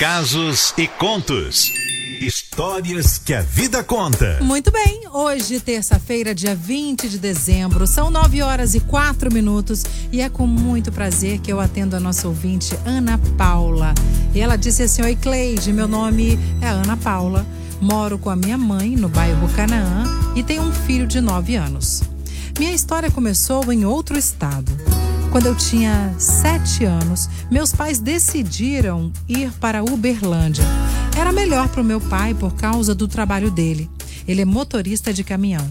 casos e contos. Histórias que a vida conta. Muito bem, hoje, terça-feira, dia 20 de dezembro, são 9 horas e 4 minutos e é com muito prazer que eu atendo a nossa ouvinte, Ana Paula. E ela disse assim: Oi, Cleide, meu nome é Ana Paula, moro com a minha mãe no bairro Canaã e tenho um filho de 9 anos. Minha história começou em outro estado. Quando eu tinha sete anos, meus pais decidiram ir para Uberlândia. Era melhor para o meu pai por causa do trabalho dele. Ele é motorista de caminhão.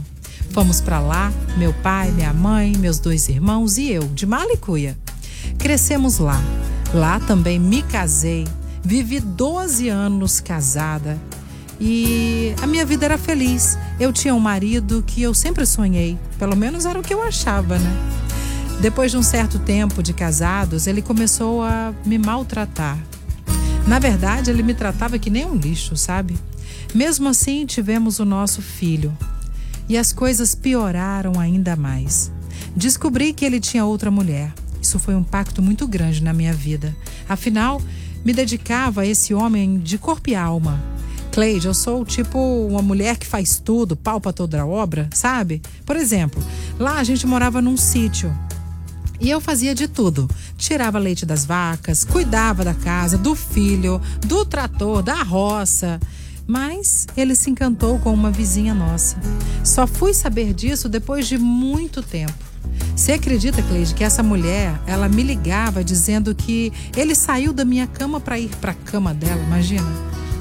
Fomos para lá, meu pai, minha mãe, meus dois irmãos e eu, de Malicuia. Crescemos lá. Lá também me casei. Vivi 12 anos casada. E a minha vida era feliz. Eu tinha um marido que eu sempre sonhei. Pelo menos era o que eu achava, né? Depois de um certo tempo de casados, ele começou a me maltratar. Na verdade, ele me tratava que nem um lixo, sabe? Mesmo assim, tivemos o nosso filho. E as coisas pioraram ainda mais. Descobri que ele tinha outra mulher. Isso foi um impacto muito grande na minha vida. Afinal, me dedicava a esse homem de corpo e alma. Cleide, eu sou tipo uma mulher que faz tudo, palpa toda a obra, sabe? Por exemplo, lá a gente morava num sítio e eu fazia de tudo. Tirava leite das vacas, cuidava da casa, do filho, do trator, da roça. Mas ele se encantou com uma vizinha nossa. Só fui saber disso depois de muito tempo. Você acredita, Cleide, que essa mulher, ela me ligava dizendo que ele saiu da minha cama para ir para a cama dela, imagina?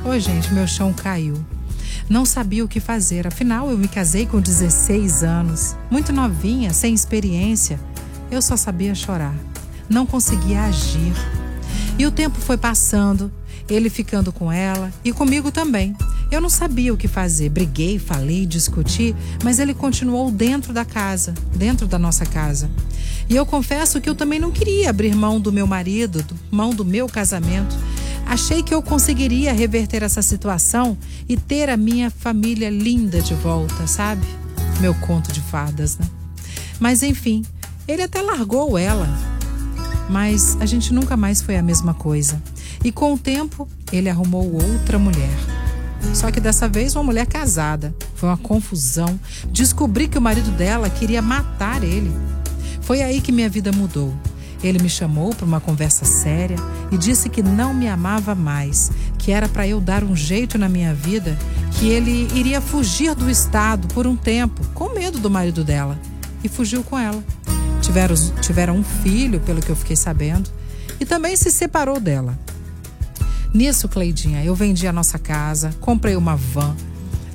Ô, gente, meu chão caiu. Não sabia o que fazer, afinal eu me casei com 16 anos, muito novinha, sem experiência. Eu só sabia chorar. Não conseguia agir. E o tempo foi passando, ele ficando com ela e comigo também. Eu não sabia o que fazer. Briguei, falei, discuti, mas ele continuou dentro da casa, dentro da nossa casa. E eu confesso que eu também não queria abrir mão do meu marido, mão do meu casamento. Achei que eu conseguiria reverter essa situação e ter a minha família linda de volta, sabe? Meu conto de fadas, né? Mas enfim, ele até largou ela, mas a gente nunca mais foi a mesma coisa. E com o tempo, ele arrumou outra mulher. Só que dessa vez uma mulher casada. Foi uma confusão. Descobri que o marido dela queria matar ele. Foi aí que minha vida mudou. Ele me chamou para uma conversa séria e disse que não me amava mais, que era para eu dar um jeito na minha vida, que ele iria fugir do estado por um tempo, com medo do marido dela. E fugiu com ela. Tiveram, tiveram um filho, pelo que eu fiquei sabendo, e também se separou dela. Nisso, Cleidinha, eu vendi a nossa casa, comprei uma van,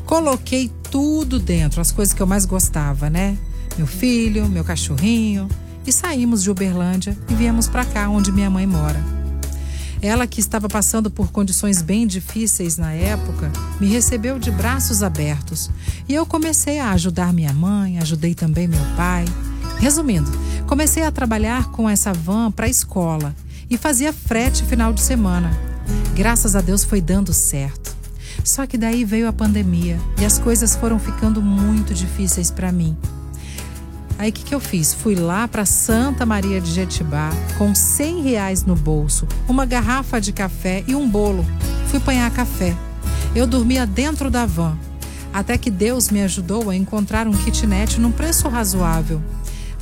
coloquei tudo dentro, as coisas que eu mais gostava, né? Meu filho, meu cachorrinho, e saímos de Uberlândia e viemos para cá, onde minha mãe mora. Ela, que estava passando por condições bem difíceis na época, me recebeu de braços abertos e eu comecei a ajudar minha mãe, ajudei também meu pai. Resumindo, comecei a trabalhar com essa van para a escola e fazia frete final de semana. Graças a Deus foi dando certo. Só que daí veio a pandemia e as coisas foram ficando muito difíceis para mim. Aí o que, que eu fiz? Fui lá para Santa Maria de Jetibá com 100 reais no bolso, uma garrafa de café e um bolo. Fui apanhar café. Eu dormia dentro da van, até que Deus me ajudou a encontrar um kitnet num preço razoável.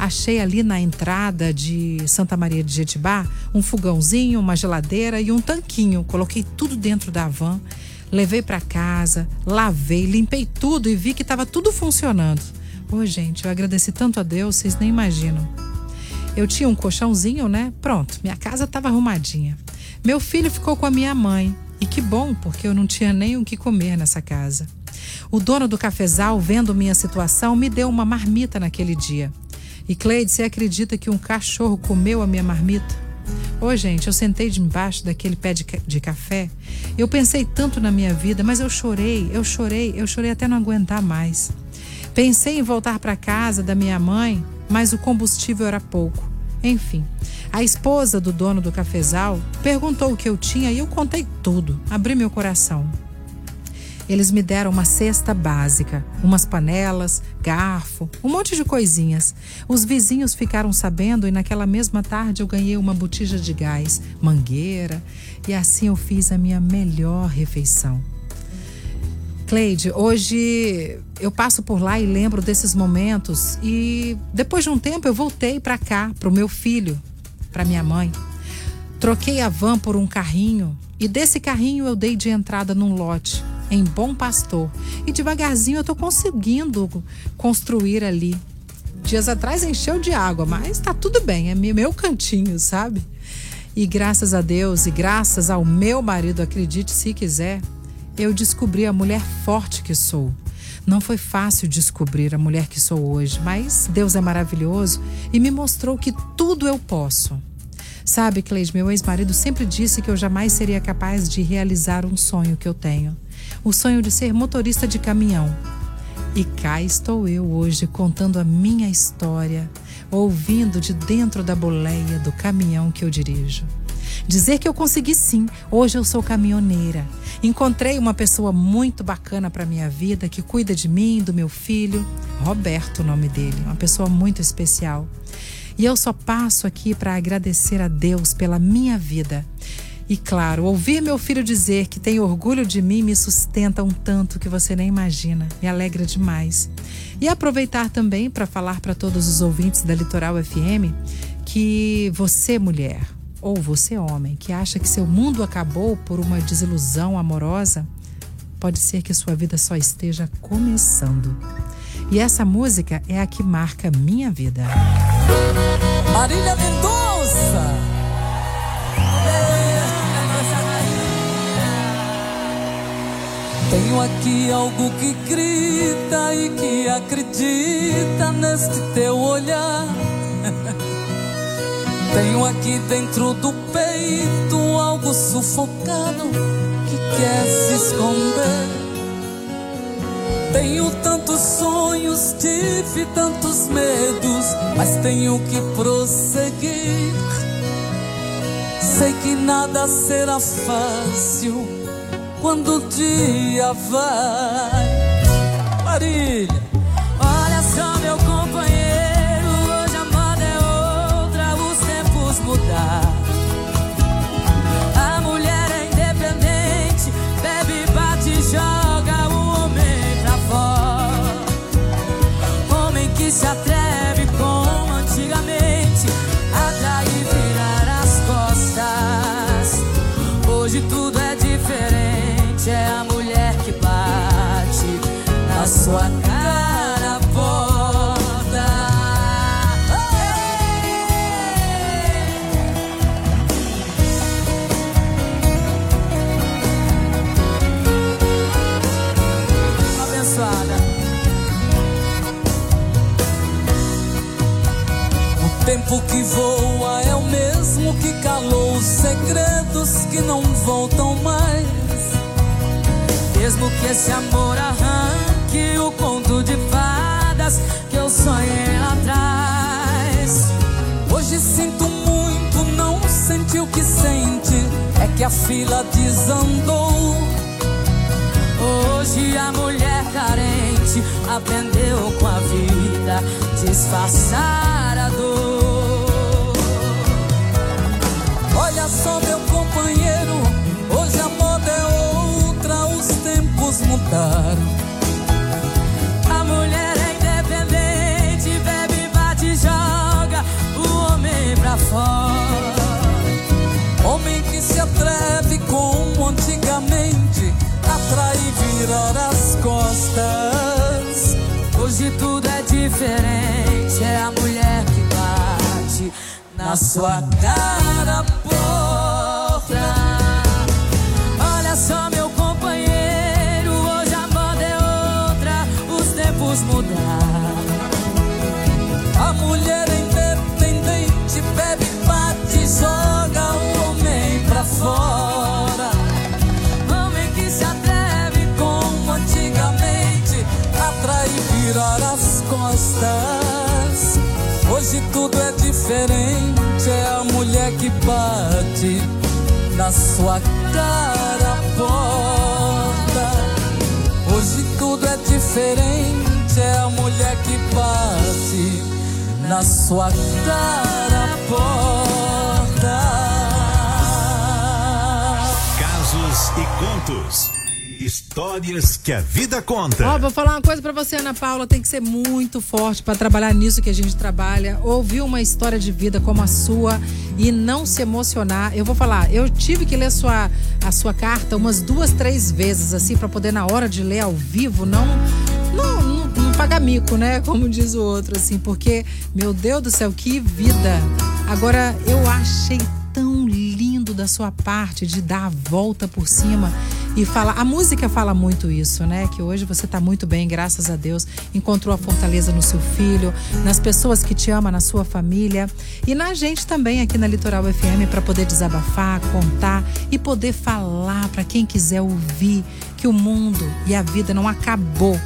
Achei ali na entrada de Santa Maria de Jetibá um fogãozinho, uma geladeira e um tanquinho. Coloquei tudo dentro da van, levei para casa, lavei, limpei tudo e vi que estava tudo funcionando. Ô, gente, eu agradeci tanto a Deus, vocês nem imaginam. Eu tinha um colchãozinho, né? Pronto, minha casa estava arrumadinha. Meu filho ficou com a minha mãe. E que bom, porque eu não tinha nem o que comer nessa casa. O dono do cafezal, vendo minha situação, me deu uma marmita naquele dia. E Cleide, você acredita que um cachorro comeu a minha marmita? Ô, oh, gente, eu sentei debaixo daquele pé de, de café. Eu pensei tanto na minha vida, mas eu chorei, eu chorei, eu chorei até não aguentar mais. Pensei em voltar para casa da minha mãe, mas o combustível era pouco. Enfim, a esposa do dono do cafezal perguntou o que eu tinha e eu contei tudo, abri meu coração. Eles me deram uma cesta básica, umas panelas, garfo, um monte de coisinhas. Os vizinhos ficaram sabendo e naquela mesma tarde eu ganhei uma botija de gás, mangueira, e assim eu fiz a minha melhor refeição. Cleide, hoje eu passo por lá e lembro desses momentos e depois de um tempo eu voltei para cá, para o meu filho, para minha mãe. Troquei a van por um carrinho e desse carrinho eu dei de entrada num lote em Bom Pastor. E devagarzinho eu estou conseguindo construir ali. Dias atrás encheu de água, mas está tudo bem, é meu cantinho, sabe? E graças a Deus e graças ao meu marido, acredite se quiser, eu descobri a mulher forte que sou. Não foi fácil descobrir a mulher que sou hoje, mas Deus é maravilhoso e me mostrou que tudo eu posso. Sabe, Cleide, meu ex-marido sempre disse que eu jamais seria capaz de realizar um sonho que eu tenho o sonho de ser motorista de caminhão. E cá estou eu hoje contando a minha história, ouvindo de dentro da boleia do caminhão que eu dirijo. Dizer que eu consegui sim, hoje eu sou caminhoneira. Encontrei uma pessoa muito bacana para minha vida que cuida de mim, do meu filho, Roberto, o nome dele, uma pessoa muito especial. E eu só passo aqui para agradecer a Deus pela minha vida e claro, ouvir meu filho dizer que tem orgulho de mim me sustenta um tanto que você nem imagina, me alegra demais. E aproveitar também para falar para todos os ouvintes da Litoral FM que você, mulher, ou você, homem, que acha que seu mundo acabou por uma desilusão amorosa, pode ser que sua vida só esteja começando. E essa música é a que marca minha vida. Marília Mendonça! Tenho aqui algo que grita e que acredita neste teu olhar. Tenho aqui dentro do peito algo sufocado que quer se esconder. Tenho tantos tive tantos medos, mas tenho que prosseguir. Sei que nada será fácil quando o dia vai. Marília. Olha só, meu companheiro, hoje a moda é outra, os tempos mudaram. Sua cara porta. Abençoada. O tempo que voa é o mesmo que calou os segredos que não voltam mais. Mesmo que esse amor fila desandou. Hoje a mulher carente aprendeu com a vida disfarçar a dor. Olha só, meu na sua cara porta. Olha só meu tempos mudar. A mulher independente bebe, bate, joga o homem pra fora. Homem que se atreve como antigamente, atrai e virar as costas. Hoje tudo é diferente, é a mulher que bate na sua cara porta. diferente é a mulher que bate na sua cara porta. Casos e contos. Histórias que a vida conta. Ó, vou falar uma coisa para você, Ana Paula, tem que ser muito forte para trabalhar nisso que a gente trabalha. Ouvir uma história de vida como a sua e não se emocionar. Eu vou falar, eu tive que ler a sua, a sua carta umas duas, três vezes, assim, para poder, na hora de ler ao vivo, não. Não, não, não pagar mico, né? Como diz o outro, assim, porque, meu Deus do céu, que vida. Agora, eu achei tão lindo da sua parte de dar a volta por cima e falar. A música fala muito isso, né? Que hoje você está muito bem, graças a Deus. Encontrou a fortaleza no seu filho, nas pessoas que te amam, na sua família e na gente também aqui na Litoral FM para poder desabafar, contar e poder falar para quem quiser ouvir que o mundo e a vida não acabou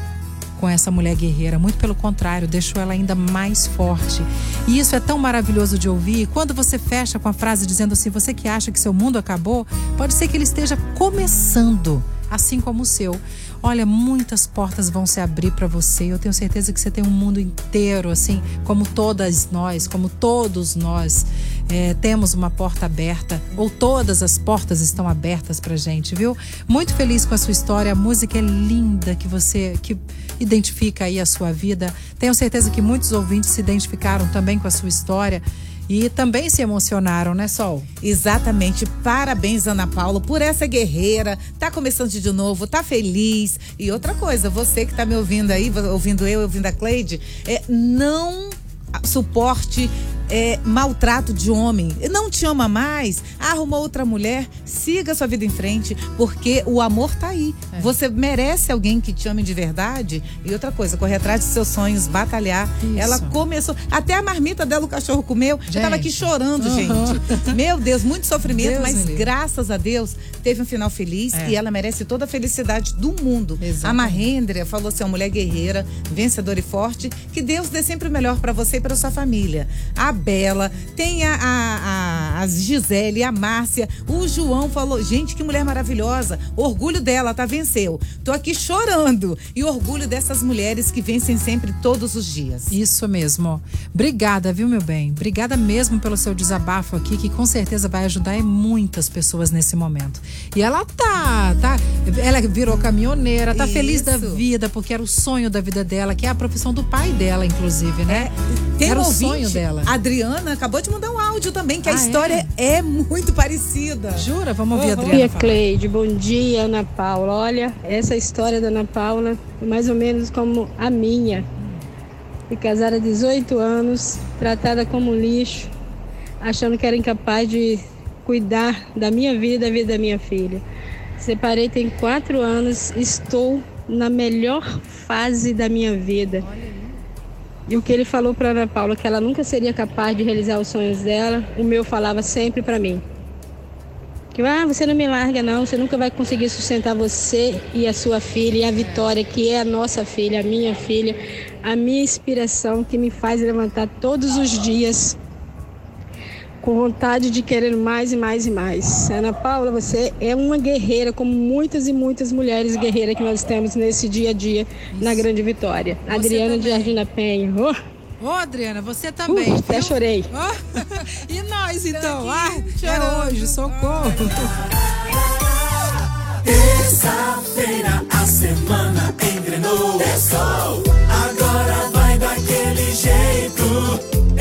com essa mulher guerreira, muito pelo contrário, deixou ela ainda mais forte. E isso é tão maravilhoso de ouvir. Quando você fecha com a frase dizendo assim: você que acha que seu mundo acabou, pode ser que ele esteja começando, assim como o seu. Olha, muitas portas vão se abrir para você. Eu tenho certeza que você tem um mundo inteiro, assim, como todas nós, como todos nós, é, temos uma porta aberta, ou todas as portas estão abertas pra gente, viu? Muito feliz com a sua história. A música é linda que você que identifica aí a sua vida. Tenho certeza que muitos ouvintes se identificaram também com a sua história e também se emocionaram, né, Sol? Exatamente. Parabéns, Ana Paula, por essa guerreira. Tá começando de novo, tá feliz. E outra coisa, você que tá me ouvindo aí, ouvindo eu, ouvindo a Cleide, é, não suporte é, maltrato de homem, não te ama mais, arruma outra mulher, siga sua vida em frente, porque o amor tá aí. É. Você merece alguém que te ame de verdade. E outra coisa, correr atrás dos seus sonhos, batalhar. Isso. Ela começou, até a marmita dela o cachorro comeu. Gente. Eu tava aqui chorando, uhum. gente. Meu Deus, muito sofrimento, Deus mas graças a Deus teve um final feliz é. e ela merece toda a felicidade do mundo. Exatamente. A Mahendria falou ser uma mulher guerreira, vencedora e forte. Que Deus dê sempre o melhor para você e para sua família. A Bela, tem a, a, a, Gisele, a Márcia, o João falou, gente, que mulher maravilhosa. Orgulho dela, tá? Venceu. Tô aqui chorando. E orgulho dessas mulheres que vencem sempre todos os dias. Isso mesmo. Obrigada, viu, meu bem? Obrigada mesmo pelo seu desabafo aqui, que com certeza vai ajudar muitas pessoas nesse momento. E ela tá, tá. Ela virou caminhoneira, tá Isso. feliz da vida, porque era o sonho da vida dela, que é a profissão do pai dela, inclusive, né? É, tem era um o sonho dela. Adriana acabou de mandar um áudio também, que ah, a história é? é? muito parecida. Jura? Vamos ouvir, uhum. Adriana. Bom dia, Cleide. Bom dia, Ana Paula. Olha, essa história da Ana Paula é mais ou menos como a minha. Fui casada há 18 anos, tratada como lixo, achando que era incapaz de cuidar da minha vida e da vida da minha filha. Separei tem quatro anos, estou na melhor fase da minha vida. E o que ele falou para Ana Paula, que ela nunca seria capaz de realizar os sonhos dela, o meu falava sempre para mim. Que ah, você não me larga não, você nunca vai conseguir sustentar você e a sua filha e a Vitória, que é a nossa filha, a minha filha, a minha inspiração que me faz levantar todos os dias com vontade de querer mais e mais e mais. Ana Paula, você é uma guerreira, como muitas e muitas mulheres guerreiras que nós temos nesse dia a dia Isso. na Grande Vitória. Você Adriana também. de Argina Penha. Oh. Ô, oh, Adriana, você uh, também. Uh, até chorei. Oh. e nós, tá então? Ah, é hoje, socorro. Terça-feira, a semana engrenou. É Agora vai daquele jeito.